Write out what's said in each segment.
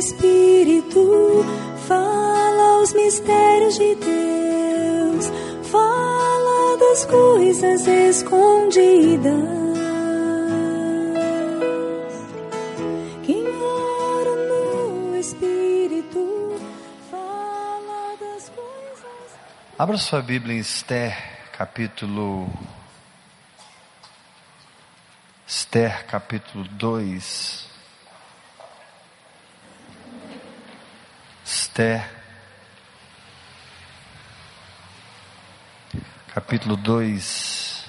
Espírito, fala os mistérios de Deus, fala das coisas escondidas. Abra sua Bíblia em Esther, capítulo. Esther, capítulo 2. Capítulo 2.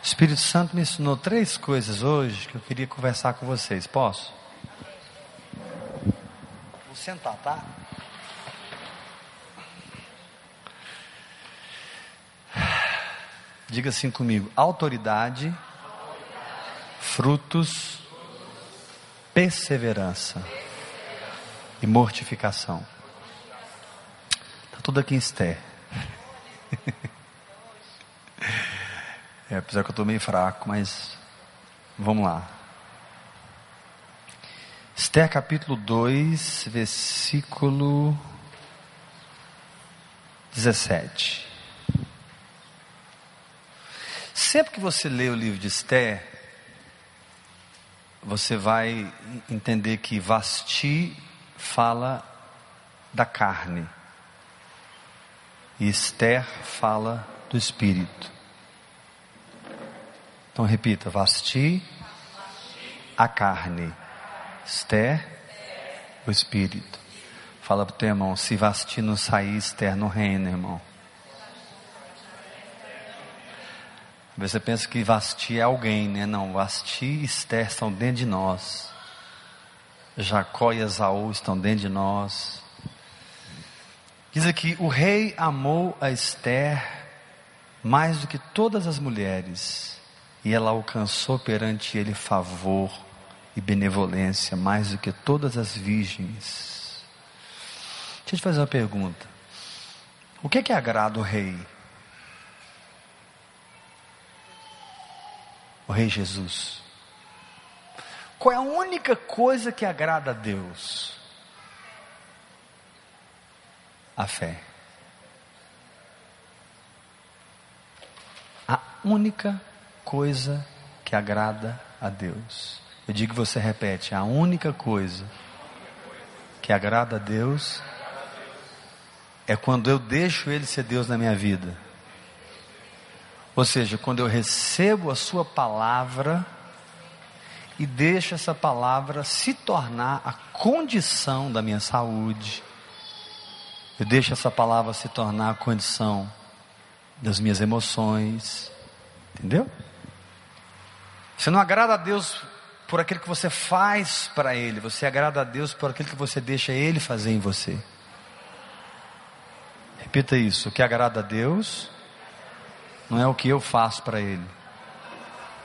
O Espírito Santo me ensinou três coisas hoje que eu queria conversar com vocês. Posso? Vou sentar, tá? Diga assim comigo: autoridade, frutos, perseverança e mortificação. Está tudo aqui em Esther. é, apesar que eu estou meio fraco, mas vamos lá. Esther capítulo 2, versículo 17. Sempre que você lê o livro de Esther, você vai entender que Vasti fala da carne e Esther fala do espírito. Então repita: Vasti, a carne, Esther, o espírito. Fala para o teu irmão: se Vasti não sair, Esther não reina, irmão. Você pensa que Vasti é alguém, né? Não, Vasti e Esther estão dentro de nós. Jacó e Esaú estão dentro de nós. Diz aqui: o rei amou a Esther mais do que todas as mulheres, e ela alcançou perante ele favor e benevolência mais do que todas as virgens. Deixa eu te fazer uma pergunta: o que é que agrada o rei? O rei Jesus. Qual é a única coisa que agrada a Deus? A fé. A única coisa que agrada a Deus. Eu digo que você repete, a única coisa que agrada a Deus é quando eu deixo Ele ser Deus na minha vida. Ou seja, quando eu recebo a Sua palavra e deixo essa palavra se tornar a condição da minha saúde. Eu deixo essa palavra se tornar a condição das minhas emoções. Entendeu? Você não agrada a Deus por aquilo que você faz para Ele, você agrada a Deus por aquilo que você deixa Ele fazer em você. Repita isso: o que agrada a Deus não é o que eu faço para Ele,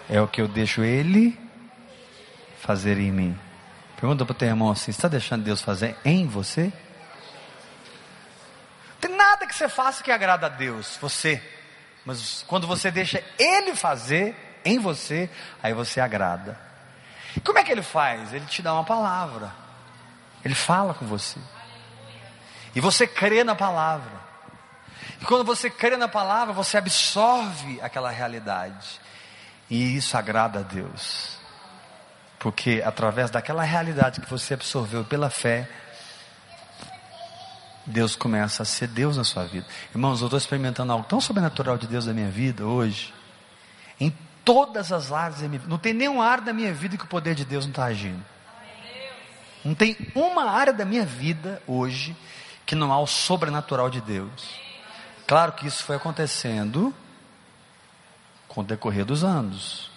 é o que eu deixo Ele fazer em mim. Pergunta para o teu irmão assim: está deixando Deus fazer em você? Não tem nada que você faça que agrada a Deus, você. Mas quando você deixa Ele fazer em você, aí você agrada. Como é que Ele faz? Ele te dá uma palavra. Ele fala com você. E você crê na palavra. E quando você crê na palavra, você absorve aquela realidade. E isso agrada a Deus. Porque através daquela realidade que você absorveu pela fé, Deus começa a ser Deus na sua vida. Irmãos, eu estou experimentando algo tão sobrenatural de Deus na minha vida hoje. Em todas as áreas da minha vida. Não tem nenhuma área da minha vida que o poder de Deus não está agindo. Não tem uma área da minha vida hoje que não há o sobrenatural de Deus. Claro que isso foi acontecendo com o decorrer dos anos.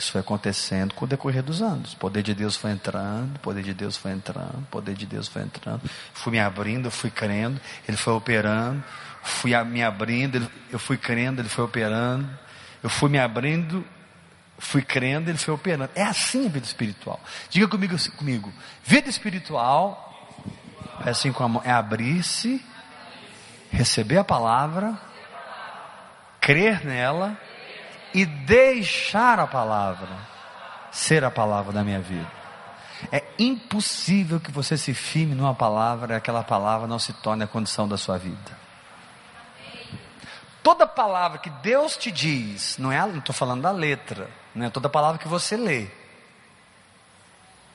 Isso foi acontecendo com o decorrer dos anos. O poder de Deus foi entrando, o poder de Deus foi entrando, o poder de Deus foi entrando. Fui me abrindo, fui crendo, Ele foi operando. Fui me abrindo, eu fui crendo, Ele foi operando. Eu fui me abrindo, fui crendo, Ele foi operando. É assim a vida espiritual. Diga comigo, comigo. Vida espiritual é assim como é abrir-se, receber a palavra, crer nela e deixar a palavra ser a palavra da minha vida. É impossível que você se firme numa palavra e aquela palavra não se torne a condição da sua vida. Toda palavra que Deus te diz, não é, estou falando da letra, não é toda palavra que você lê.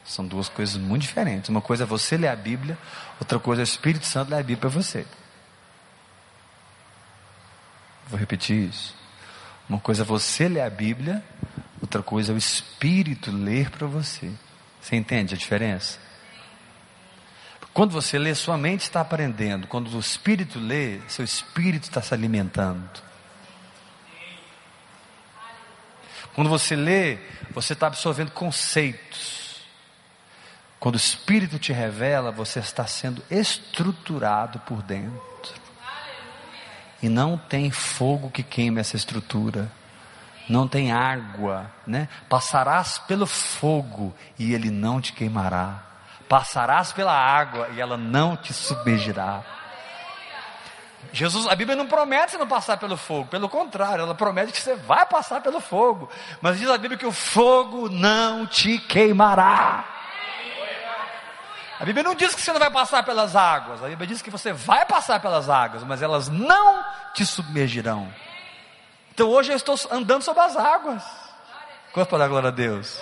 São duas coisas muito diferentes. Uma coisa é você ler a Bíblia, outra coisa é o Espírito Santo ler a Bíblia para você. Vou repetir isso. Uma coisa é você ler a Bíblia, outra coisa é o Espírito ler para você. Você entende a diferença? Quando você lê, sua mente está aprendendo. Quando o Espírito lê, seu Espírito está se alimentando. Quando você lê, você está absorvendo conceitos. Quando o Espírito te revela, você está sendo estruturado por dentro. E não tem fogo que queime essa estrutura. Não tem água, né? Passarás pelo fogo e ele não te queimará. Passarás pela água e ela não te submergirá. Jesus, a Bíblia não promete você não passar pelo fogo, pelo contrário, ela promete que você vai passar pelo fogo. Mas diz a Bíblia que o fogo não te queimará. A Bíblia não diz que você não vai passar pelas águas, a Bíblia diz que você vai passar pelas águas, mas elas não te submergirão. Então hoje eu estou andando sobre as águas. Quanto para dar glória a Deus?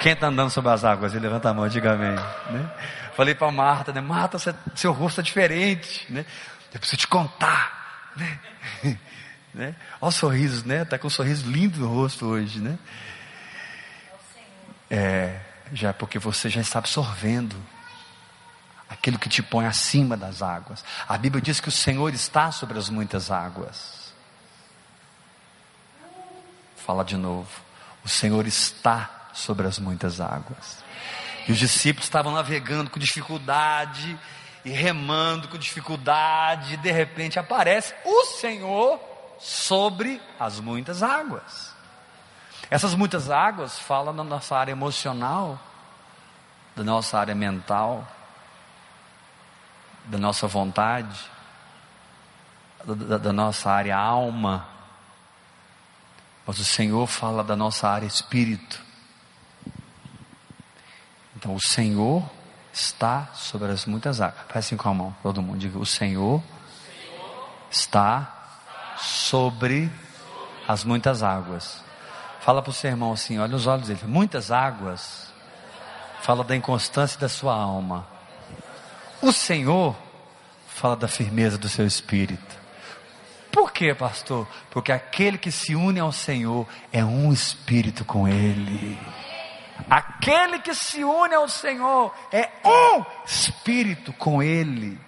Quem está andando sobre as águas? Ele levanta a mão, diga amém. Né? Falei para Marta, né? Marta, seu rosto é diferente, né? Eu preciso te contar, né? né? Olha os sorrisos, né? Está com um sorriso lindo no rosto hoje, né? É, já porque você já está absorvendo aquilo que te põe acima das águas. A Bíblia diz que o Senhor está sobre as muitas águas. Fala de novo. O Senhor está sobre as muitas águas. E os discípulos estavam navegando com dificuldade e remando com dificuldade, e de repente aparece o Senhor sobre as muitas águas. Essas muitas águas falam da nossa área emocional, da nossa área mental, da nossa vontade, da, da, nossa área alma. Mas o Senhor fala da nossa área espírito. Então o Senhor está sobre as muitas águas. Faz assim com a mão, todo mundo. Diga: O Senhor está sobre as muitas águas. Fala para o seu irmão assim: olha os olhos dele. Muitas águas. Fala da inconstância da sua alma. O Senhor fala da firmeza do seu espírito. Por quê, pastor? Porque aquele que se une ao Senhor é um espírito com Ele. Aquele que se une ao Senhor é um espírito com Ele.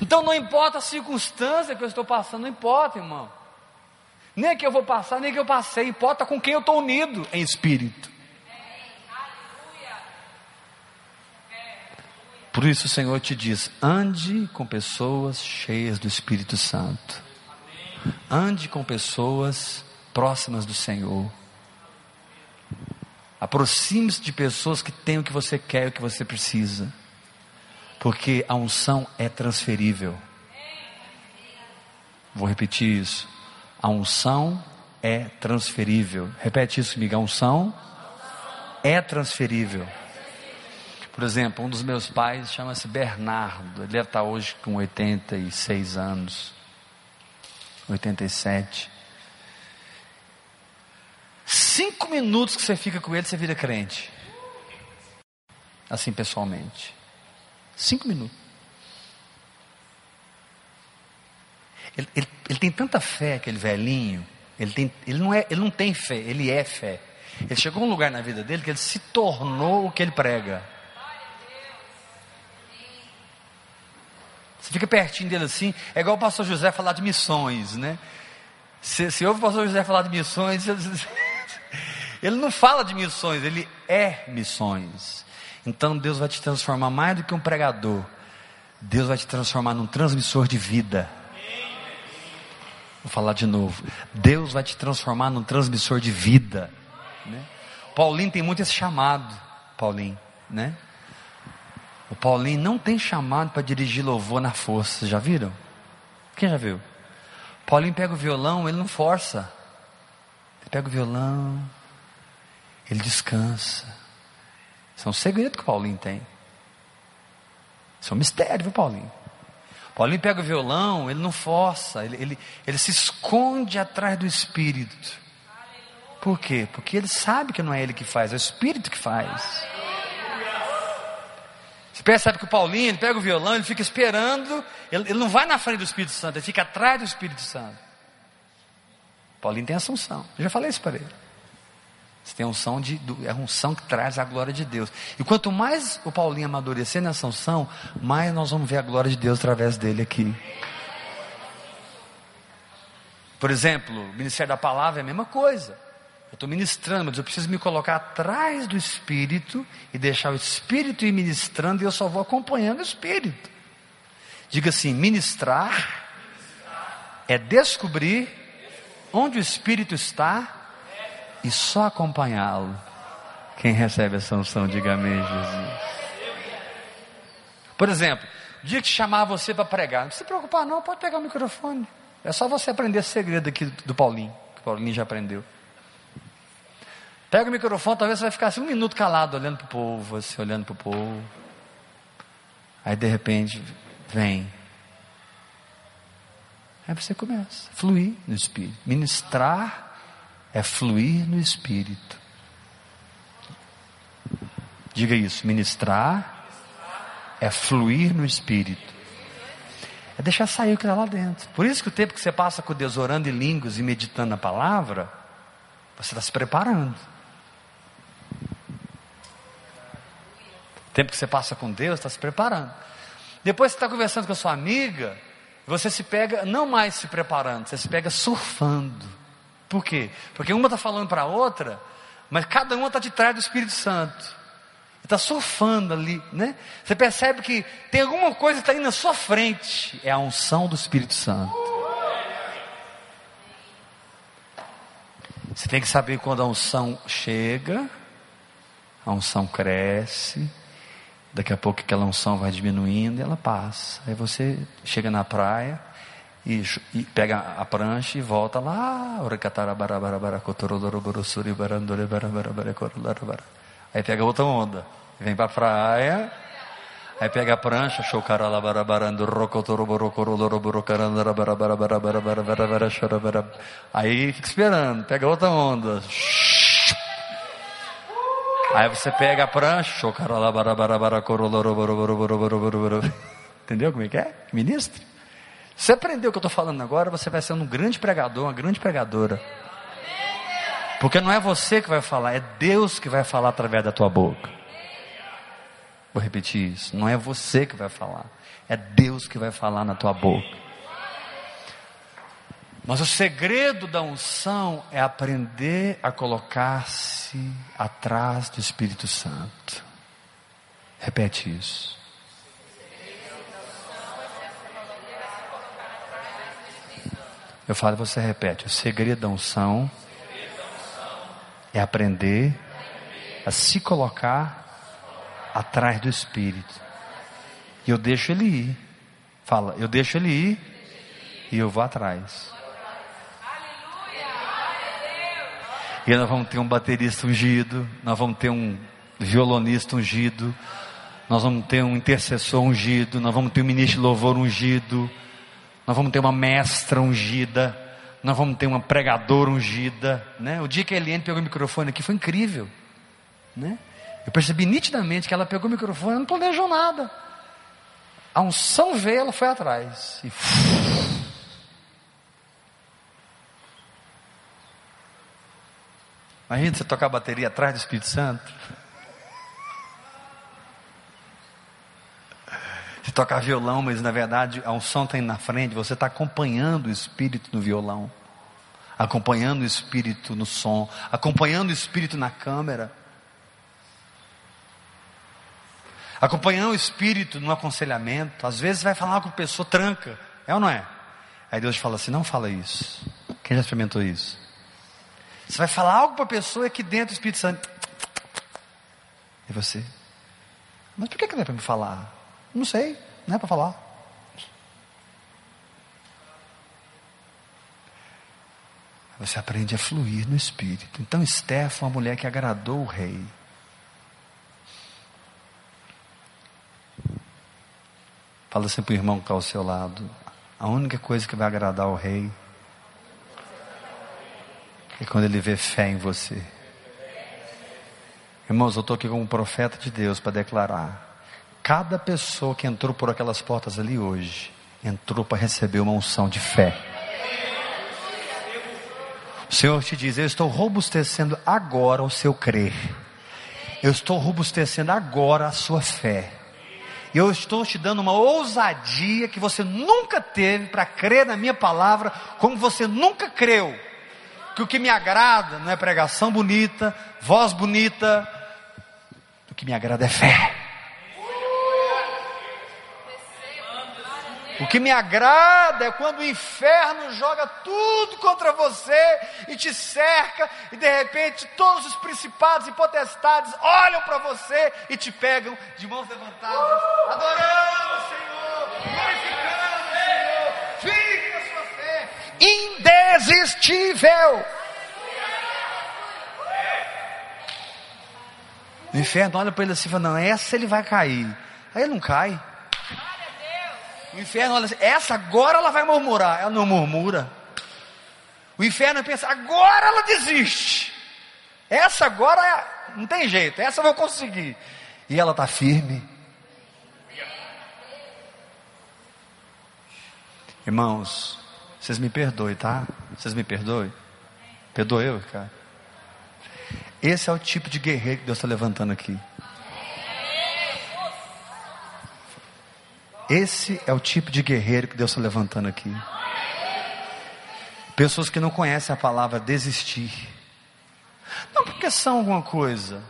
Então não importa a circunstância que eu estou passando, não importa, irmão. Nem que eu vou passar, nem que eu passei, importa com quem eu estou unido em espírito. Por isso o Senhor te diz: ande com pessoas cheias do Espírito Santo. Ande com pessoas próximas do Senhor. Aproxime-se de pessoas que têm o que você quer o que você precisa. Porque a unção é transferível. Vou repetir isso. A unção é transferível. Repete isso comigo. A unção é transferível. Por exemplo, um dos meus pais chama-se Bernardo. Ele deve estar hoje com 86 anos. 87. Cinco minutos que você fica com ele, você vira crente. Assim, pessoalmente. Cinco minutos. Ele, ele, ele, tem tanta fé, aquele velhinho. Ele, tem, ele, não é, ele não tem fé, ele é fé. Ele chegou a um lugar na vida dele que ele se tornou o que ele prega. Você fica pertinho dele assim, é igual o pastor José falar de missões, né? Se, se ouve o pastor José falar de missões, ele não fala de missões, ele é missões. Então Deus vai te transformar mais do que um pregador. Deus vai te transformar num transmissor de vida. Vou falar de novo. Deus vai te transformar num transmissor de vida. Né? Paulinho tem muito esse chamado. Paulinho, né? O Paulinho não tem chamado para dirigir louvor na força, já viram? Quem já viu? Paulinho pega o violão, ele não força. Ele pega o violão, ele descansa. Isso é um segredo que o Paulinho tem. Isso é um mistério, viu, Paulinho? Paulinho pega o violão, ele não força, ele, ele, ele se esconde atrás do Espírito. Por quê? Porque ele sabe que não é ele que faz, é o Espírito que faz. Você percebe que o Paulinho, ele pega o violão, ele fica esperando, ele, ele não vai na frente do Espírito Santo, ele fica atrás do Espírito Santo. Paulinho tem assunção, eu já falei isso para ele. Você tem a unção de, é a unção que traz a glória de Deus. E quanto mais o Paulinho amadurecer nessa unção, mais nós vamos ver a glória de Deus através dele aqui. Por exemplo, o Ministério da Palavra é a mesma coisa. Eu estou ministrando, mas eu preciso me colocar atrás do Espírito e deixar o Espírito ir ministrando e eu só vou acompanhando o Espírito. Diga assim: ministrar é descobrir onde o Espírito está e só acompanhá-lo. Quem recebe essa unção, diga amém, Jesus. Por exemplo, o dia que chamar você para pregar, não se preocupar, não, pode pegar o microfone. É só você aprender esse segredo aqui do Paulinho, que o Paulinho já aprendeu. Pega o microfone, talvez você vai ficar assim um minuto calado, olhando para o povo, assim, olhando para o povo. Aí de repente, vem. Aí você começa a fluir no Espírito. Ministrar é fluir no Espírito. Diga isso, ministrar é fluir no Espírito. É deixar sair o que está lá dentro. Por isso que o tempo que você passa com Deus orando em línguas e meditando na palavra, você está se preparando. O tempo que você passa com Deus, está se preparando. Depois você está conversando com a sua amiga, você se pega não mais se preparando, você se pega surfando. Por quê? Porque uma está falando para a outra, mas cada uma está de trás do Espírito Santo. Está surfando ali, né? Você percebe que tem alguma coisa que está indo na sua frente. É a unção do Espírito Santo. Você tem que saber quando a unção chega, a unção cresce, Daqui a pouco aquela unção vai diminuindo e ela passa. Aí você chega na praia e, e pega a prancha e volta lá. Aí pega outra onda. Vem para a praia. Aí pega a prancha, aí fica esperando, pega outra onda. Aí você pega a prancha, entendeu como é que é? Ministro? Você aprendeu o que eu estou falando agora, você vai ser um grande pregador, uma grande pregadora. Porque não é você que vai falar, é Deus que vai falar através da tua boca. Vou repetir isso. Não é você que vai falar, é Deus que vai falar na tua boca. Mas o segredo da unção é aprender a colocar-se atrás do Espírito Santo. Repete isso. Eu falo, você repete. O segredo da unção é aprender a se colocar atrás do Espírito. E eu deixo ele ir. Fala, eu deixo ele ir e eu vou atrás. E nós vamos ter um baterista ungido, nós vamos ter um violonista ungido, nós vamos ter um intercessor ungido, nós vamos ter um ministro de louvor ungido, nós vamos ter uma mestra ungida, nós vamos ter uma pregadora ungida, né? O dia que a Eliane pegou o microfone aqui foi incrível, né? Eu percebi nitidamente que ela pegou o microfone, não planejou nada. A unção veio, ela foi atrás. E Imagina você tocar bateria atrás do Espírito Santo. Você tocar violão, mas na verdade a unção está indo na frente, você está acompanhando o Espírito no violão, acompanhando o Espírito no som, acompanhando o Espírito na câmera, acompanhando o Espírito no aconselhamento. Às vezes vai falar com a pessoa, tranca, é ou não é? Aí Deus fala assim: não fala isso. Quem já experimentou isso? Você vai falar algo para a pessoa e aqui dentro o Espírito Santo. É você. Mas por que, não é para me falar? Não sei, não é para falar. Você aprende a fluir no Espírito. Então, Esther foi uma mulher que agradou o rei. Fala assim para o irmão que está ao seu lado: a única coisa que vai agradar o rei é quando ele vê fé em você. Irmãos, eu estou aqui como profeta de Deus para declarar: cada pessoa que entrou por aquelas portas ali hoje, entrou para receber uma unção de fé. O Senhor te diz: Eu estou robustecendo agora o seu crer. Eu estou robustecendo agora a sua fé. E eu estou te dando uma ousadia que você nunca teve para crer na minha palavra, como você nunca creu. Que o que me agrada não é pregação bonita, voz bonita, o que me agrada é fé. O que me agrada é quando o inferno joga tudo contra você e te cerca, e de repente todos os principados e potestades olham para você e te pegam de mãos levantadas, adorando o Senhor, glorificando o Senhor, fique na sua fé, indesistível. O inferno olha para ele assim e fala: Não, essa ele vai cair. Aí ele não cai. O inferno olha assim, essa agora ela vai murmurar. Ela não murmura. O inferno pensa, agora ela desiste. Essa agora é, não tem jeito, essa eu vou conseguir. E ela está firme. Irmãos, vocês me perdoem, tá? Vocês me perdoem? Perdoe eu, cara. Esse é o tipo de guerreiro que Deus está levantando aqui. Esse é o tipo de guerreiro que Deus está levantando aqui. Pessoas que não conhecem a palavra desistir. Não porque são alguma coisa,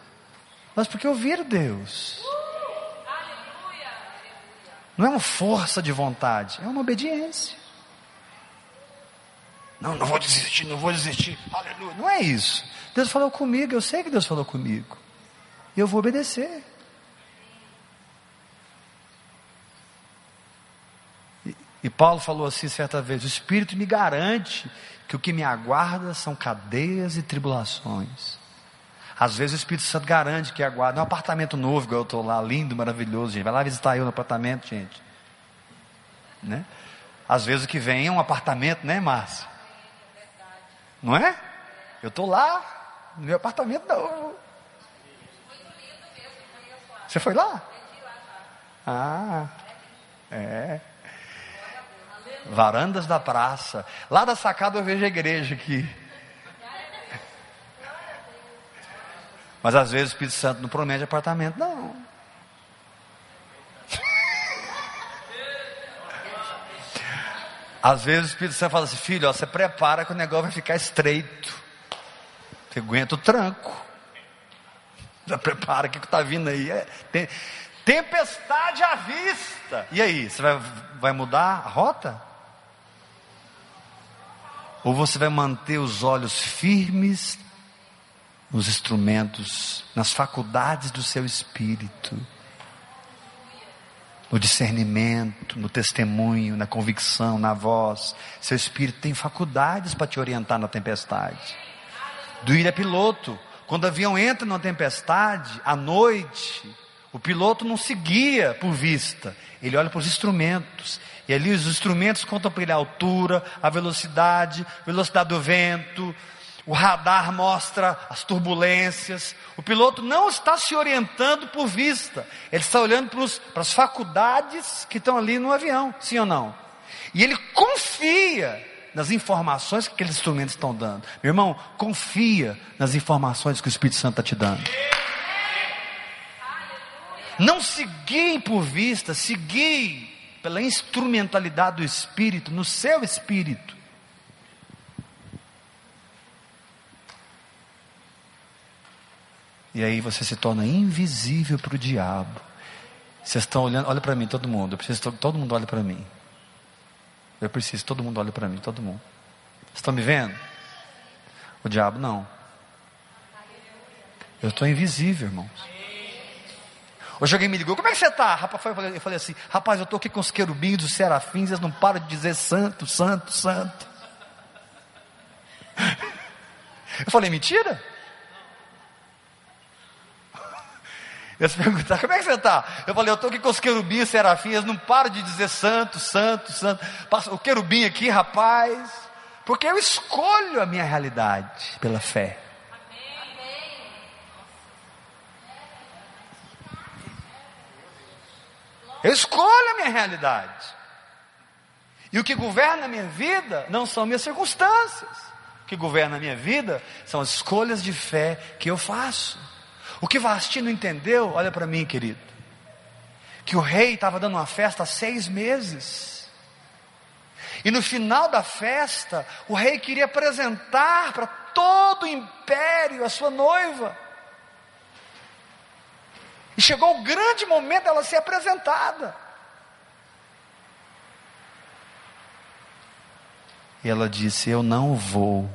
mas porque ouviram Deus. Não é uma força de vontade, é uma obediência. Não, não vou desistir, não vou desistir. Aleluia. Não é isso. Deus falou comigo, eu sei que Deus falou comigo. E eu vou obedecer. E Paulo falou assim certa vez: O Espírito me garante que o que me aguarda são cadeias e tribulações. Às vezes o Espírito Santo garante que aguarda. É um apartamento novo, igual eu estou lá, lindo, maravilhoso, gente. Vai lá visitar eu no apartamento, gente. Né? Às vezes o que vem é um apartamento, né, Márcio? Não é? Eu estou lá, no meu apartamento novo. Você foi lá? Ah, é. Varandas da praça. Lá da sacada eu vejo a igreja aqui. Mas às vezes o Espírito Santo não promete apartamento, não. Às vezes o Espírito Santo fala assim, filho, ó, você prepara que o negócio vai ficar estreito. Você aguenta o tranco. Já prepara que está vindo aí. É, tem, tempestade à vista. E aí, você vai, vai mudar a rota? Ou você vai manter os olhos firmes nos instrumentos, nas faculdades do seu espírito, no discernimento, no testemunho, na convicção, na voz. Seu espírito tem faculdades para te orientar na tempestade. Do é piloto. Quando o avião entra numa tempestade, à noite, o piloto não se guia por vista, ele olha para os instrumentos. E ali os instrumentos contam para ele a altura, a velocidade, velocidade do vento, o radar mostra as turbulências. O piloto não está se orientando por vista, ele está olhando para, os, para as faculdades que estão ali no avião, sim ou não? E ele confia nas informações que aqueles instrumentos estão dando. Meu irmão, confia nas informações que o Espírito Santo está te dando. Não se guie por vista, se guie pela instrumentalidade do Espírito, no seu espírito. E aí você se torna invisível para o diabo. Vocês estão olhando, olha para mim, todo mundo. Eu preciso todo mundo olhe para mim. Eu preciso, todo mundo olhe para mim, todo mundo. Vocês estão me vendo? O diabo não. Eu estou invisível, irmãos. Hoje alguém me ligou, como é que você está? Rapaz, eu falei, eu falei assim, rapaz, eu estou aqui com os querubins, os serafins, eles não param de dizer santo, santo, santo. Eu falei, mentira? Eles perguntaram, como é que você está? Eu falei, eu estou aqui com os querubins serafins, não paro de dizer santo, santo, santo. O querubim aqui, rapaz. Porque eu escolho a minha realidade pela fé. Eu escolho a minha realidade. E o que governa a minha vida não são minhas circunstâncias. O que governa a minha vida são as escolhas de fé que eu faço. O que Vasti não entendeu, olha para mim, querido, que o rei estava dando uma festa há seis meses. E no final da festa, o rei queria apresentar para todo o império a sua noiva. E chegou o grande momento dela ser apresentada. E ela disse: Eu não vou.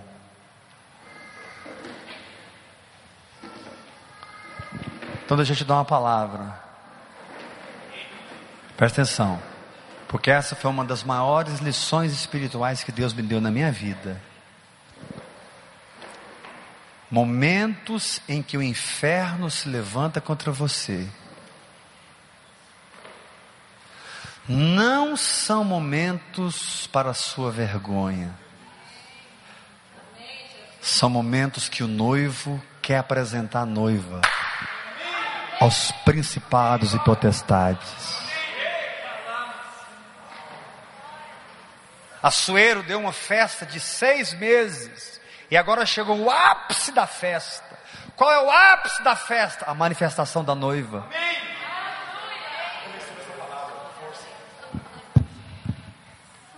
Então deixa eu te dar uma palavra. Presta atenção. Porque essa foi uma das maiores lições espirituais que Deus me deu na minha vida. Momentos em que o inferno se levanta contra você. Não são momentos para sua vergonha. São momentos que o noivo quer apresentar a noiva aos principados e potestades. Açoeiro deu uma festa de seis meses e agora chegou o ápice da festa. Qual é o ápice da festa? A manifestação da noiva.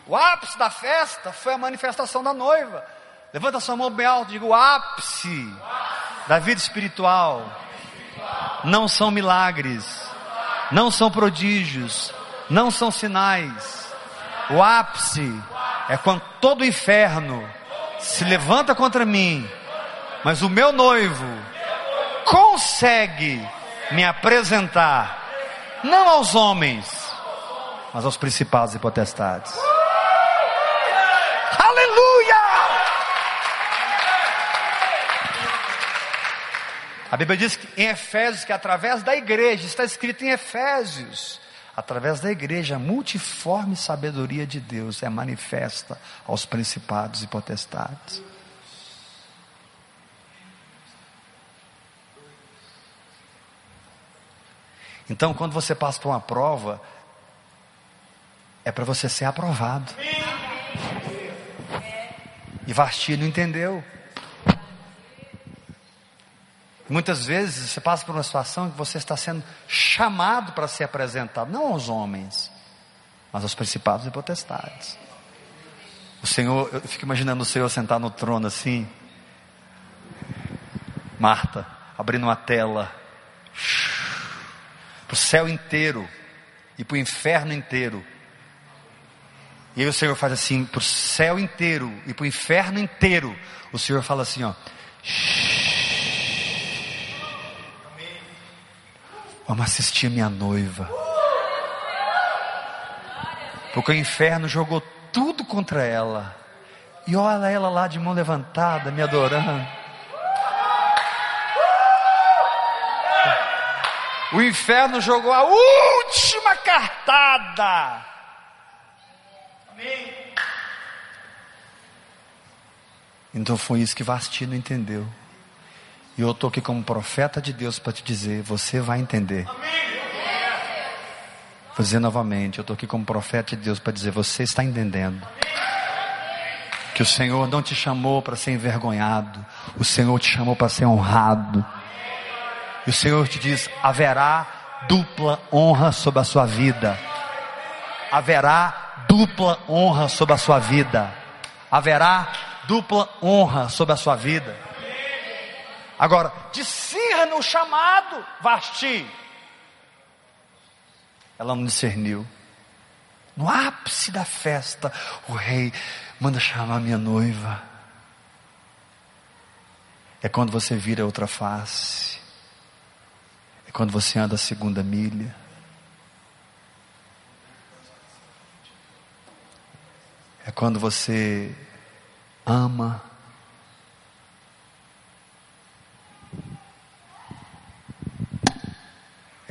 O ápice da festa foi a manifestação da noiva. Levanta sua mão bem alto e diga: o ápice da vida espiritual não são milagres, não são prodígios, não são sinais. O ápice é quando todo o inferno se levanta contra mim, mas o meu noivo consegue me apresentar, não aos homens, mas aos principados e potestades. Aleluia! A Bíblia diz que em Efésios que através da igreja, está escrito em Efésios, através da igreja, a multiforme sabedoria de Deus é manifesta aos principados e potestades. Então, quando você passa por uma prova, é para você ser aprovado. E Vasti não entendeu. Muitas vezes você passa por uma situação que você está sendo chamado para ser apresentado, não aos homens, mas aos principados e potestades. O Senhor, eu fico imaginando o Senhor sentar no trono assim, Marta, abrindo uma tela, para o céu inteiro e para o inferno inteiro. E aí o Senhor faz assim, para o céu inteiro e para o inferno inteiro. O Senhor fala assim, ó. Vamos assistir minha noiva. Porque o inferno jogou tudo contra ela. E olha ela lá de mão levantada, me adorando. O inferno jogou a última cartada. Amém. Então foi isso que Vasti não entendeu. E eu estou aqui como profeta de Deus para te dizer: você vai entender. Vou dizer novamente: eu estou aqui como profeta de Deus para dizer: você está entendendo. Que o Senhor não te chamou para ser envergonhado, o Senhor te chamou para ser honrado. E o Senhor te diz: haverá dupla honra sobre a sua vida. Haverá dupla honra sobre a sua vida. Haverá dupla honra sobre a sua vida. Agora, discerna o chamado, Vasti. Ela não discerniu. No ápice da festa, o rei manda chamar minha noiva. É quando você vira outra face. É quando você anda a segunda milha. É quando você ama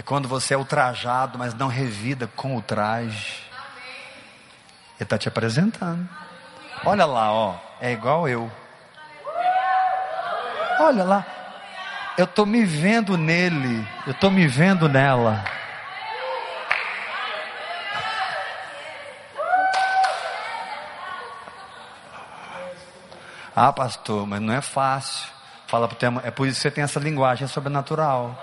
quando você é ultrajado, mas não revida com o traje. Ele está te apresentando. Olha lá, ó, é igual eu. Olha lá, eu estou me vendo nele, eu estou me vendo nela. Ah, pastor, mas não é fácil. Fala pro tema, é por isso que você tem essa linguagem sobrenatural.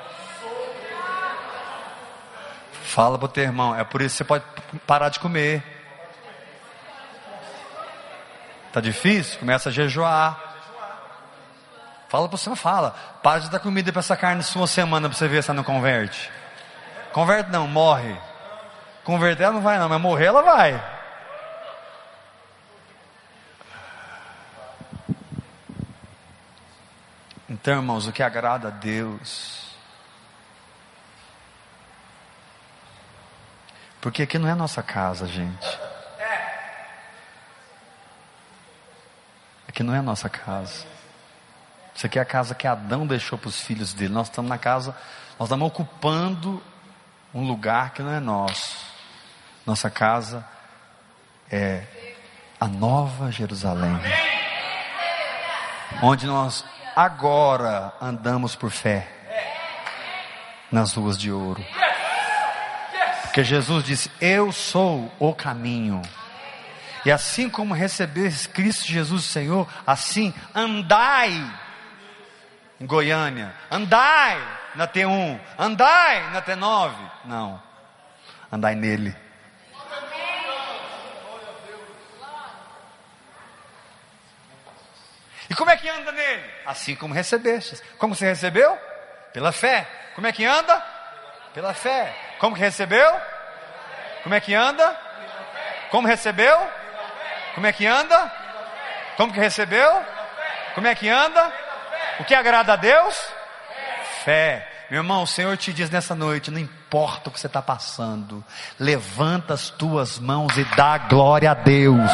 Fala pro teu irmão, é por isso que você pode parar de comer. Tá difícil? Começa a jejuar. Fala para você, fala. Para de dar comida para essa carne uma semana para você ver se ela não converte. Converte não, morre. Converter ela não vai não, mas morrer ela vai. Então, irmãos, o que agrada a Deus. Porque aqui não é nossa casa, gente. Aqui não é nossa casa. Isso aqui é a casa que Adão deixou para os filhos dele. Nós estamos na casa, nós estamos ocupando um lugar que não é nosso. Nossa casa é a nova Jerusalém. Onde nós agora andamos por fé nas ruas de ouro. Porque Jesus disse: Eu sou o caminho. E assim como receber Cristo Jesus Senhor, assim andai em Goiânia, andai na T1, andai na T9. Não, andai nele. E como é que anda nele? Assim como recebeste. Como você recebeu? Pela fé. Como é que anda? Pela fé. Como que recebeu? Como é que anda? Como recebeu? Como é que anda? Como que recebeu? Como é que anda? O que agrada a Deus? Fé. Meu irmão, o Senhor te diz nessa noite: não importa o que você está passando, levanta as tuas mãos e dá glória a Deus.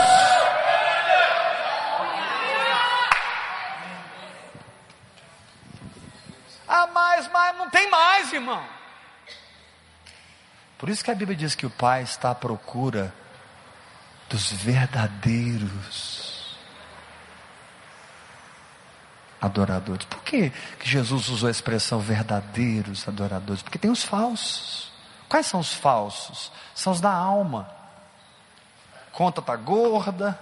Ah, mais, mais, não tem mais, irmão. Por isso que a Bíblia diz que o Pai está à procura dos verdadeiros adoradores. Por que, Jesus usou a expressão verdadeiros adoradores? Porque tem os falsos. Quais são os falsos? São os da alma. Conta está gorda,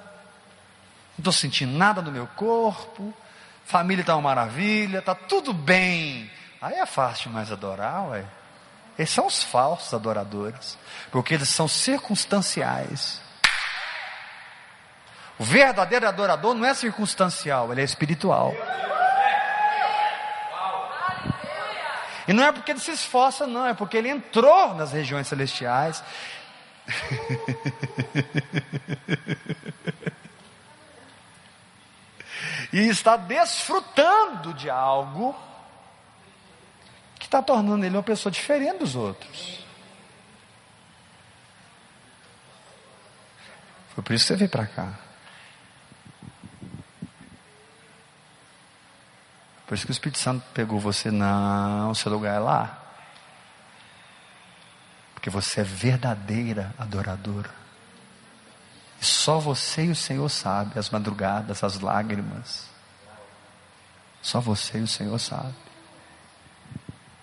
não estou sentindo nada no meu corpo, família está uma maravilha, está tudo bem. Aí é fácil mais adorar, ué. Esses são os falsos adoradores, porque eles são circunstanciais. O verdadeiro adorador não é circunstancial, ele é espiritual. E não é porque ele se esforça, não, é porque ele entrou nas regiões celestiais. e está desfrutando de algo que está tornando ele uma pessoa diferente dos outros. Foi por isso que você veio para cá. Por isso que o Espírito Santo pegou você, não, seu lugar é lá. Porque você é verdadeira adoradora. E só você e o Senhor sabe as madrugadas, as lágrimas. Só você e o Senhor sabe.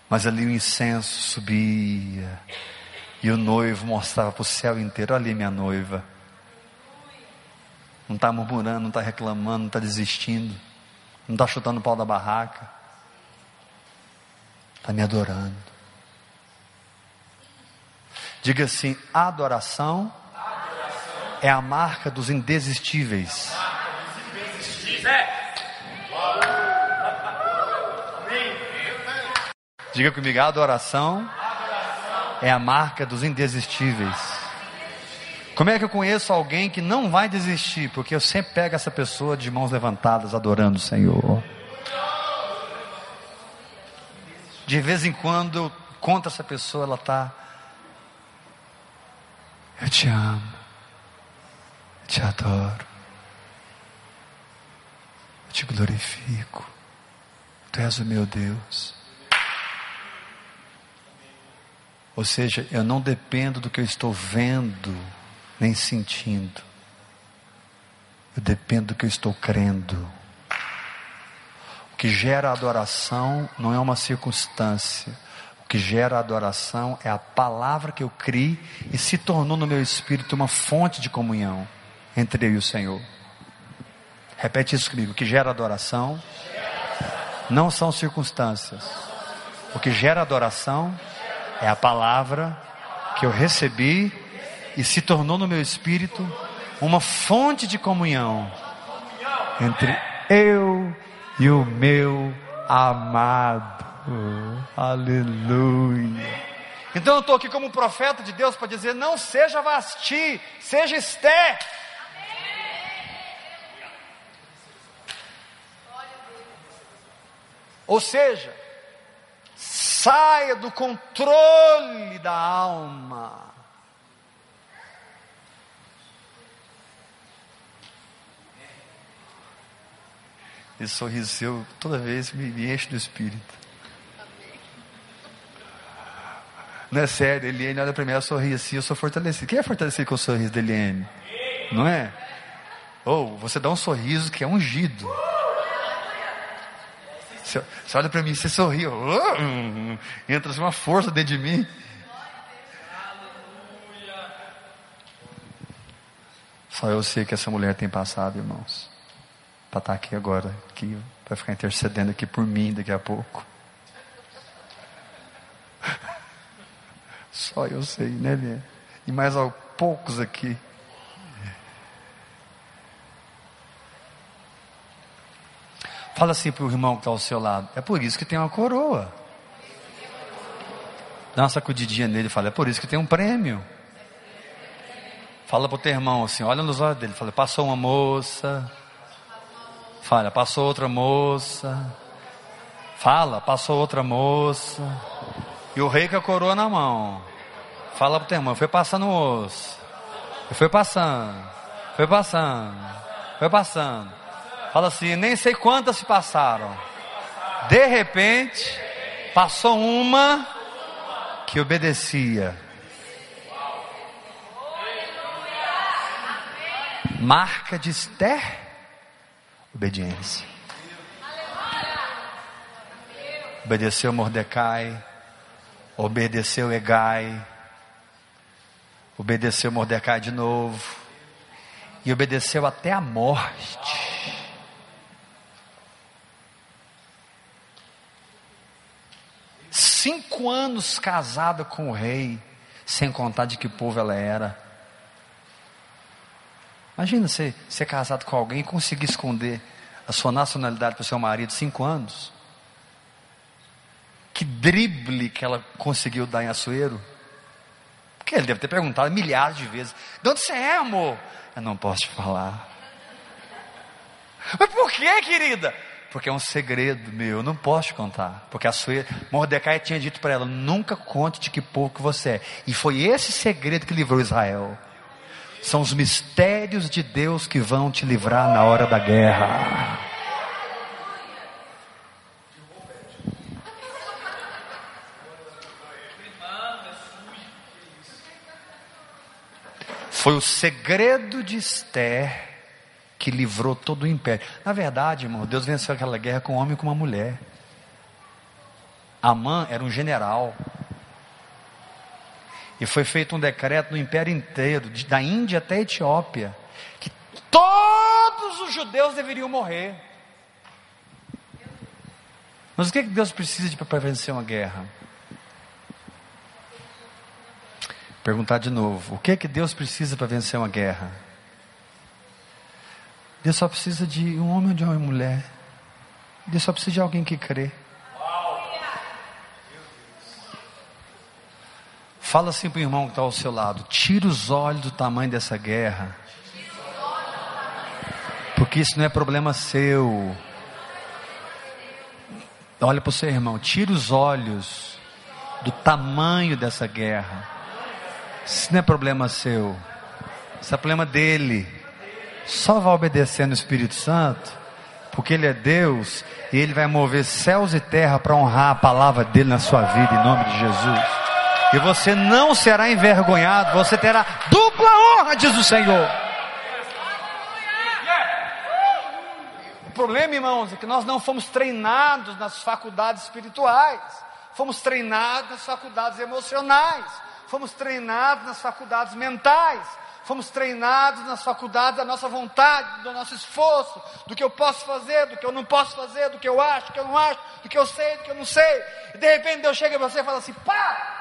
Mas ali o incenso subia. E o noivo mostrava para o céu inteiro: ali minha noiva. Não está murmurando, não está reclamando, não está desistindo. Não está chutando o pau da barraca. Está me adorando. Diga assim: adoração, adoração. é a marca dos indesistíveis. Diga comigo: adoração, adoração é a marca dos indesistíveis. Como é que eu conheço alguém que não vai desistir? Porque eu sempre pego essa pessoa de mãos levantadas adorando o Senhor. De vez em quando eu conto essa pessoa, ela está. Eu te amo. Eu te adoro. Eu te glorifico. Tu és o meu Deus. Ou seja, eu não dependo do que eu estou vendo, nem sentindo. Eu dependo do que eu estou crendo. O que gera adoração não é uma circunstância. O que gera adoração é a palavra que eu criei e se tornou no meu espírito uma fonte de comunhão entre eu e o Senhor. Repete isso comigo. O que gera adoração não são circunstâncias. O que gera adoração é a palavra que eu recebi e se tornou no meu espírito uma fonte de comunhão entre eu e o meu amado. Aleluia. Então eu estou aqui como profeta de Deus para dizer: não seja Vasti, seja Esté. Ou seja, saia do controle da alma. Esse sorriso seu, toda vez me, enche do espírito. Não é sério, Eliane olha para mim, ela sorri assim, eu sou fortalecido. Quem é fortalecido com o sorriso da Eliane? Não é? Ou oh, você dá um sorriso que é ungido. Você, você olha para mim, você sorri, oh, entra uma força dentro de mim. Só eu sei que essa mulher tem passado, irmãos. Para estar tá aqui agora, para ficar intercedendo aqui por mim daqui a pouco. Só eu sei, né, Lê? E mais poucos aqui. Fala assim para o irmão que está ao seu lado. É por isso que tem uma coroa. Dá uma sacudidinha nele e fala, é por isso que tem um prêmio. Fala para o teu irmão assim, olha nos olhos dele, fala, passou uma moça. Fala, passou outra moça. Fala, passou outra moça. E o rei com a coroa na mão. Fala para o teu irmão, foi passando o osso. Foi passando. Foi passando. Foi passando. Fala assim, nem sei quantas se passaram. De repente, passou uma que obedecia. Marca de Esther, obediência. Obedeceu Mordecai, obedeceu Egai, obedeceu Mordecai de novo, e obedeceu até a morte. Cinco anos casada com o rei, sem contar de que povo ela era. Imagina você ser casado com alguém e conseguir esconder a sua nacionalidade para o seu marido cinco anos. Que drible que ela conseguiu dar em Açoeiro. Porque ele deve ter perguntado milhares de vezes: De onde você é, amor? Eu não posso te falar. Mas por que, querida? Porque é um segredo meu, eu não posso te contar. Porque a sua Mordecai tinha dito para ela: nunca conte de que que você é. E foi esse segredo que livrou Israel. São os mistérios de Deus que vão te livrar na hora da guerra. Foi o segredo de Esther que livrou todo o império. Na verdade, irmão, Deus venceu aquela guerra com um homem e com uma mulher. Amã era um general. E foi feito um decreto no império inteiro, da Índia até a Etiópia, que todos os judeus deveriam morrer. Mas o que, é que Deus precisa para vencer uma guerra? Perguntar de novo: o que é que Deus precisa para vencer uma guerra? Deus só precisa de um homem ou de uma mulher. Deus só precisa de alguém que crê. Fala assim para o irmão que está ao seu lado: tira os olhos do tamanho dessa guerra. Porque isso não é problema seu. Olha para o seu irmão, tira os olhos do tamanho dessa guerra. Isso não é problema seu. Isso é problema dele só vai obedecer no Espírito Santo, porque Ele é Deus e Ele vai mover céus e terra para honrar a palavra dele na sua vida, em nome de Jesus. E você não será envergonhado, você terá dupla honra, diz o Senhor. O problema, irmãos, é que nós não fomos treinados nas faculdades espirituais, fomos treinados nas faculdades emocionais, fomos treinados nas faculdades mentais, fomos treinados nas faculdades da nossa vontade, do nosso esforço, do que eu posso fazer, do que eu não posso fazer, do que eu acho, do que eu não acho, do que eu sei, do que eu não sei. E de repente Deus chega para você e fala assim: pá!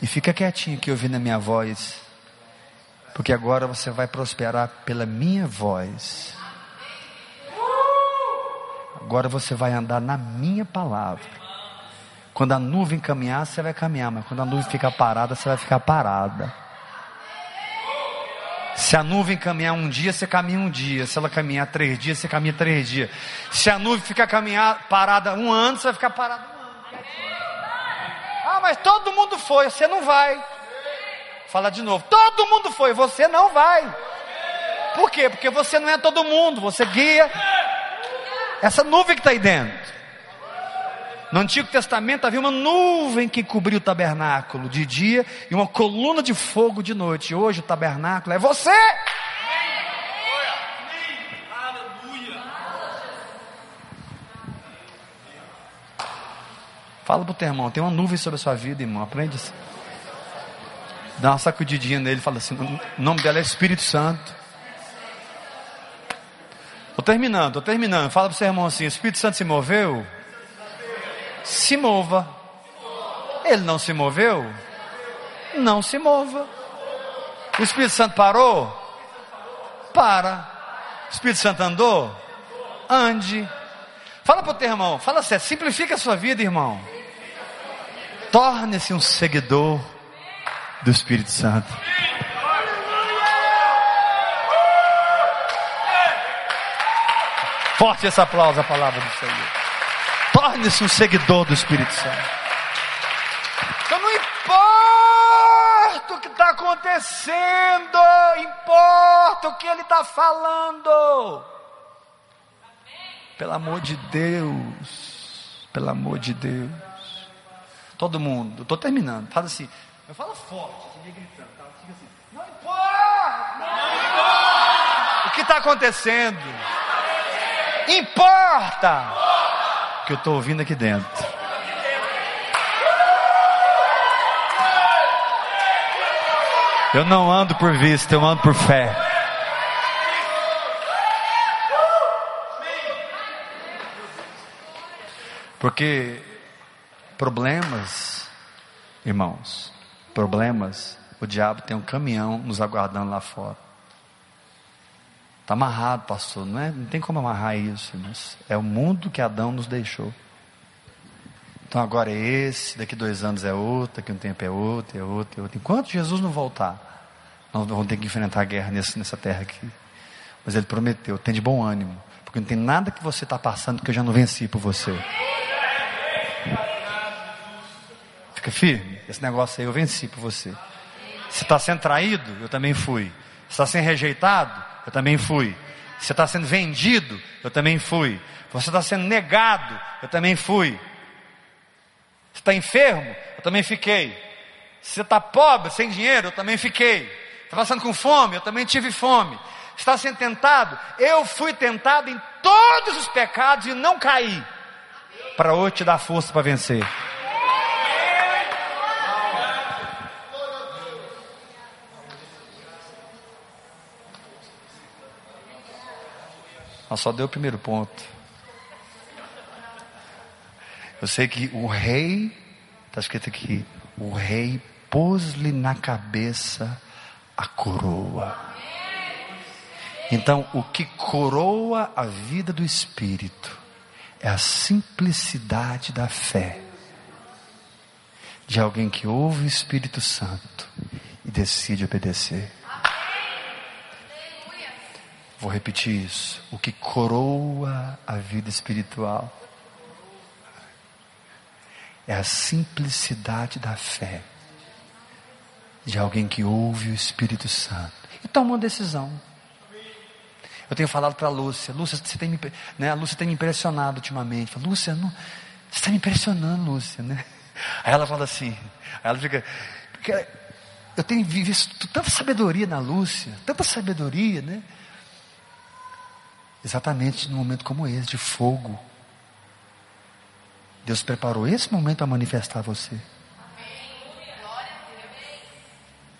E fica quietinho aqui ouvindo a minha voz, porque agora você vai prosperar pela minha voz. Agora você vai andar na minha palavra. Quando a nuvem caminhar, você vai caminhar, mas quando a nuvem ficar parada, você vai ficar parada. Se a nuvem caminhar um dia, você caminha um dia. Se ela caminhar três dias, você caminha três dias. Se a nuvem ficar caminhar parada um ano, você vai ficar parada um ano. Ah, mas todo mundo foi, você não vai. Fala de novo. Todo mundo foi, você não vai. Por quê? Porque você não é todo mundo, você guia essa nuvem que está aí dentro. No Antigo Testamento havia uma nuvem que cobria o tabernáculo de dia e uma coluna de fogo de noite. Hoje o tabernáculo é você. Fala para o teu irmão, tem uma nuvem sobre a sua vida, irmão. Aprende isso. Dá uma sacudidinha nele fala assim: o nome dela é Espírito Santo. Estou terminando, estou terminando. Fala para o seu irmão assim: o Espírito Santo se moveu se mova. Ele não se moveu? Não se mova. O Espírito Santo parou? Para. O Espírito Santo andou? Ande. Fala para o teu irmão, fala sério, simplifica a sua vida, irmão. Torne-se um seguidor do Espírito Santo. Forte esse aplauso à palavra do Senhor. Torne-se um seguidor do Espírito Santo. Então não importa o que está acontecendo, importa o que ele está falando. Pelo amor de Deus, pelo amor de Deus. Todo mundo, estou terminando. Fala assim, eu falo forte, você gritando, tá? Fica assim, não importa, não importa o que está acontecendo. Importa que eu estou ouvindo aqui dentro. Eu não ando por vista, eu ando por fé. Porque problemas, irmãos, problemas, o diabo tem um caminhão nos aguardando lá fora. Está amarrado, pastor. Não, é, não tem como amarrar isso, mas é o mundo que Adão nos deixou. Então agora é esse, daqui dois anos é outro, daqui um tempo é outro, é outro, é outro. Enquanto Jesus não voltar, nós vamos ter que enfrentar a guerra nesse, nessa terra aqui. Mas ele prometeu, tem de bom ânimo, porque não tem nada que você está passando que eu já não venci por você. Fica firme, esse negócio aí eu venci por você. Você está sendo traído, eu também fui. Você está sendo rejeitado, eu também fui. Você está sendo vendido, eu também fui. Você está sendo negado, eu também fui. Você está enfermo, eu também fiquei. Você está pobre, sem dinheiro, eu também fiquei. Está passando com fome, eu também tive fome. Está sendo tentado, eu fui tentado em todos os pecados e não caí. Para hoje te dar força para vencer. Mas só deu o primeiro ponto. Eu sei que o rei, está escrito aqui, o rei pôs-lhe na cabeça a coroa. Então, o que coroa a vida do espírito é a simplicidade da fé de alguém que ouve o Espírito Santo e decide obedecer. Vou repetir isso. O que coroa a vida espiritual é a simplicidade da fé de alguém que ouve o Espírito Santo e toma uma decisão. Eu tenho falado para a Lúcia, Lúcia, você tem me, né, a Lúcia tem me impressionado ultimamente. Lúcia, não, você está me impressionando, Lúcia, né? Aí ela fala assim, ela fica, eu tenho visto tanta sabedoria na Lúcia, tanta sabedoria, né? Exatamente num momento como esse, de fogo. Deus preparou esse momento a manifestar você.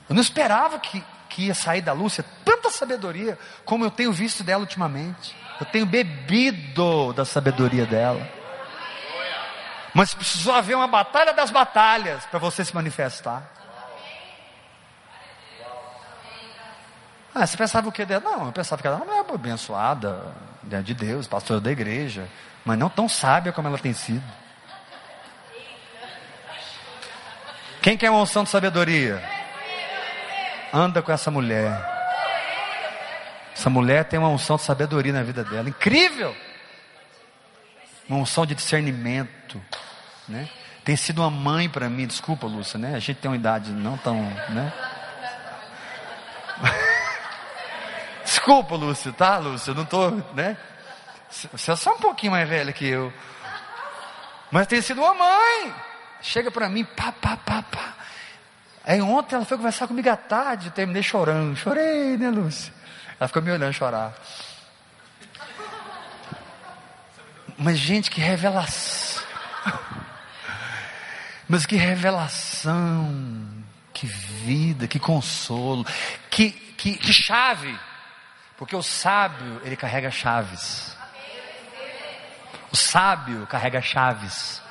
Eu não esperava que, que ia sair da Lúcia tanta sabedoria como eu tenho visto dela ultimamente. Eu tenho bebido da sabedoria dela. Mas precisou haver uma batalha das batalhas para você se manifestar. Ah, você pensava o que dela? Não, eu pensava que ela era uma mulher abençoada, de Deus, pastora da igreja, mas não tão sábia como ela tem sido. Quem quer uma unção de sabedoria? Anda com essa mulher. Essa mulher tem uma unção de sabedoria na vida dela. Incrível! Uma unção de discernimento. Né? Tem sido uma mãe para mim, desculpa, Lúcia, né? A gente tem uma idade não tão. Né? Desculpa, Lúcio, tá, Lúcio? Eu não tô, né? Você é só um pouquinho mais velha que eu. Mas tem sido uma mãe. Chega para mim, pá, pá, pá, pá. Aí ontem ela foi conversar comigo à tarde, eu terminei chorando. Chorei, né, Lúcia? Ela ficou me olhando chorar. Mas, gente, que revelação. Mas que revelação. Que vida, que consolo. Que, que, que chave porque o sábio, ele carrega chaves. O sábio carrega chaves.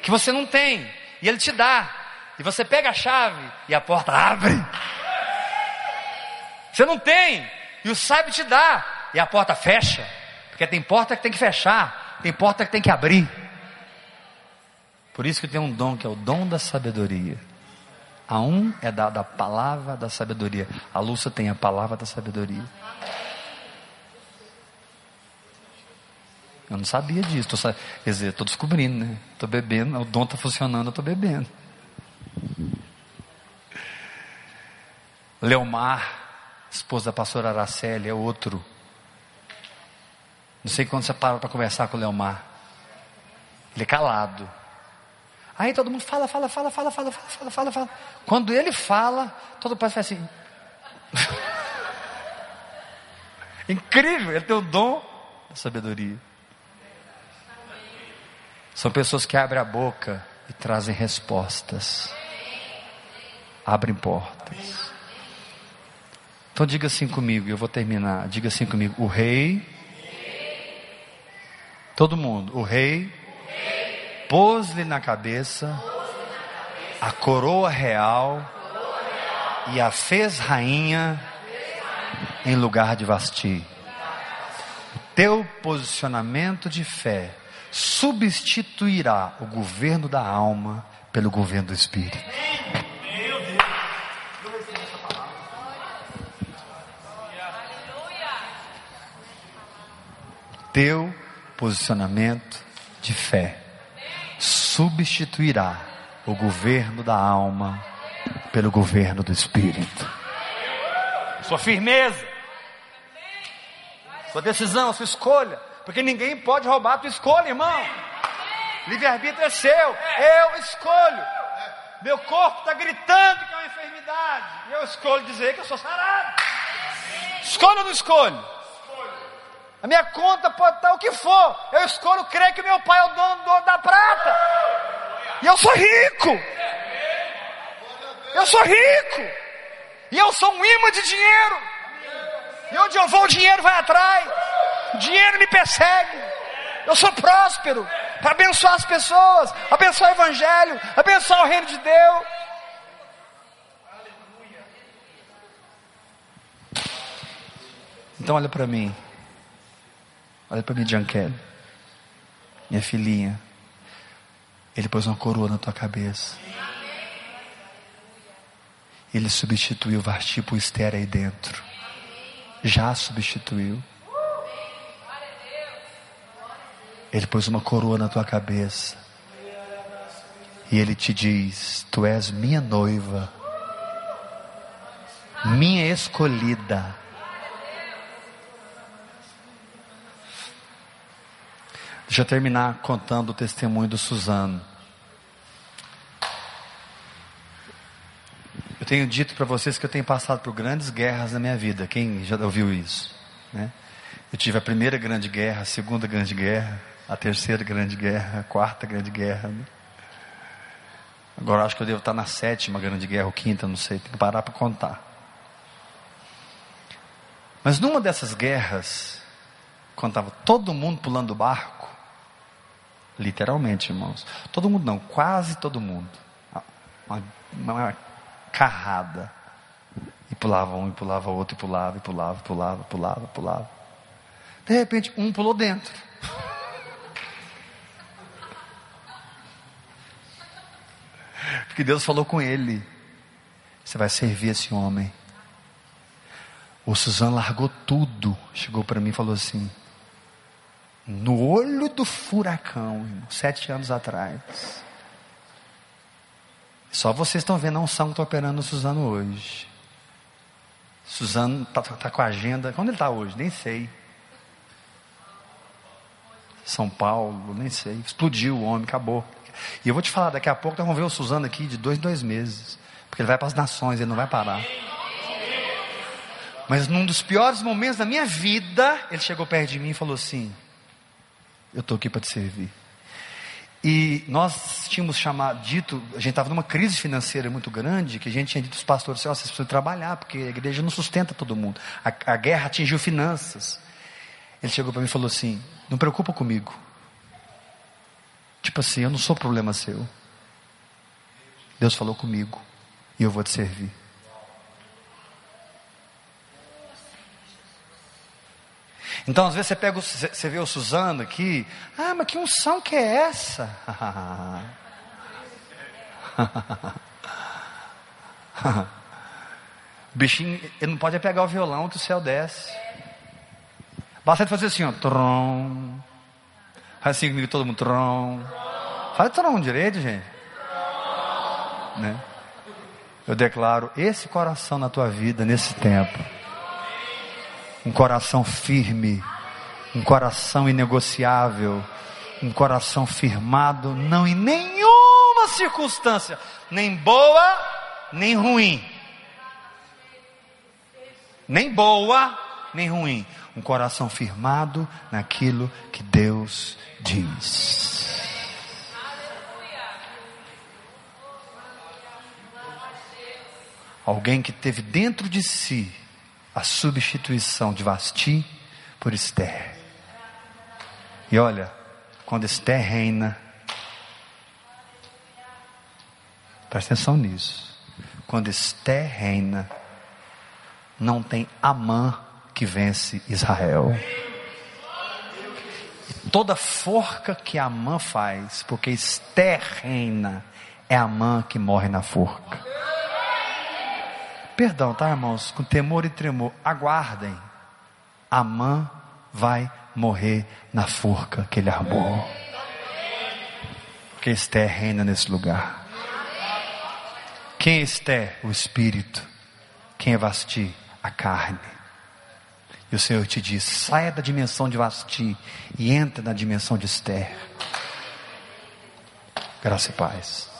Que você não tem. E ele te dá. E você pega a chave e a porta abre. Você não tem. E o sábio te dá. E a porta fecha. Porque tem porta que tem que fechar. Tem porta que tem que abrir. Por isso que tem um dom que é o dom da sabedoria. A um é dada a palavra da sabedoria. A Lúcia tem a palavra da sabedoria. Eu não sabia disso. Tô, quer dizer, estou descobrindo, né? Estou bebendo, o dom está funcionando, eu estou bebendo. Leomar, esposa da pastora Araceli, é outro. Não sei quando você para para conversar com o Leomar. Ele é calado. Aí todo mundo fala, fala, fala, fala, fala, fala, fala, fala. Quando ele fala, todo mundo faz assim. Incrível, ele tem o dom da sabedoria. São pessoas que abrem a boca e trazem respostas. Abrem portas. Então diga assim comigo, eu vou terminar. Diga assim comigo: o rei. Todo mundo, o rei pôs-lhe na cabeça a coroa real e a fez rainha em lugar de Vasti. O teu posicionamento de fé substituirá o governo da alma pelo governo do espírito. Teu posicionamento de fé substituirá o governo da alma pelo governo do espírito. Sua firmeza, sua decisão, sua escolha porque ninguém pode roubar a tua escolha, irmão. Livre-arbítrio é seu. Eu escolho. Meu corpo está gritando que é uma enfermidade. E eu escolho dizer que eu sou sarado. Escolho ou não escolho? A minha conta pode estar o que for. Eu escolho crer que meu pai é o dono, dono da prata. E eu sou rico. Eu sou rico. E eu sou um imã de dinheiro. E onde eu vou, o dinheiro vai atrás. Dinheiro me persegue. Eu sou próspero para abençoar as pessoas, abençoar o Evangelho, abençoar o reino de Deus. Então olha para mim. Olha para mim, Kelly, Minha filhinha. Ele pôs uma coroa na tua cabeça. Ele substituiu Vasti por Esther aí dentro. Já substituiu. Ele pôs uma coroa na tua cabeça. E ele te diz: Tu és minha noiva, minha escolhida. Deixa eu terminar contando o testemunho do Suzano. Eu tenho dito para vocês que eu tenho passado por grandes guerras na minha vida. Quem já ouviu isso? Né? Eu tive a primeira grande guerra, a segunda grande guerra, a terceira grande guerra, a quarta grande guerra. Né? Agora acho que eu devo estar na sétima grande guerra, ou quinta, não sei, tem que parar para contar. Mas numa dessas guerras, quando estava todo mundo pulando do barco, literalmente, irmãos, todo mundo não, quase todo mundo, uma, uma carrada, e pulava um, e pulava outro, e pulava, e pulava, pulava, pulava, pulava. De repente, um pulou dentro. Porque Deus falou com ele: Você vai servir esse homem. O Suzano largou tudo, chegou para mim e falou assim: No olho do furacão, irmão, sete anos atrás. Só vocês estão vendo a unção que está operando no Suzano hoje. Suzano está tá com a agenda. Quando ele está hoje? Nem sei. São Paulo, nem sei. Explodiu o homem, acabou. E eu vou te falar, daqui a pouco nós vamos ver o Suzano aqui de dois, dois meses. Porque ele vai para as nações, ele não vai parar. Mas num dos piores momentos da minha vida, ele chegou perto de mim e falou assim: Eu estou aqui para te servir. E nós tínhamos chamado, dito, a gente estava numa crise financeira muito grande, que a gente tinha dito aos pastores, oh, vocês precisam trabalhar, porque a igreja não sustenta todo mundo. A, a guerra atingiu finanças. Ele chegou para mim e falou assim: Não preocupa comigo. Tipo assim, eu não sou problema seu. Deus falou comigo e eu vou te servir. Então, às vezes você pega, você vê o Suzano aqui, ah, mas que unção que é essa? o bichinho, ele não pode pegar o violão que o céu desce. Basta ele fazer assim, ó. Faz assim comigo todo mundo, trom. Faz trom direito, gente. Né? Eu declaro esse coração na tua vida nesse tempo um coração firme, um coração inegociável, um coração firmado, não em nenhuma circunstância, nem boa, nem ruim. Nem boa, nem ruim. Um coração firmado naquilo que Deus diz. Alguém que teve dentro de si a substituição de Vasti por Esther. E olha, quando Esther reina, presta atenção nisso. Quando Esther reina, não tem Amã que vence Israel. E toda forca que Amã faz, porque Esther reina, é Amã que morre na forca. Perdão, tá, irmãos? Com temor e tremor, aguardem. Amã vai morrer na forca que ele armou. Porque Esther reina nesse lugar. Quem é Esther? O Espírito. Quem é Vasti? A carne. E o Senhor te diz: saia da dimensão de Vasti e entra na dimensão de Esther. Graça e paz.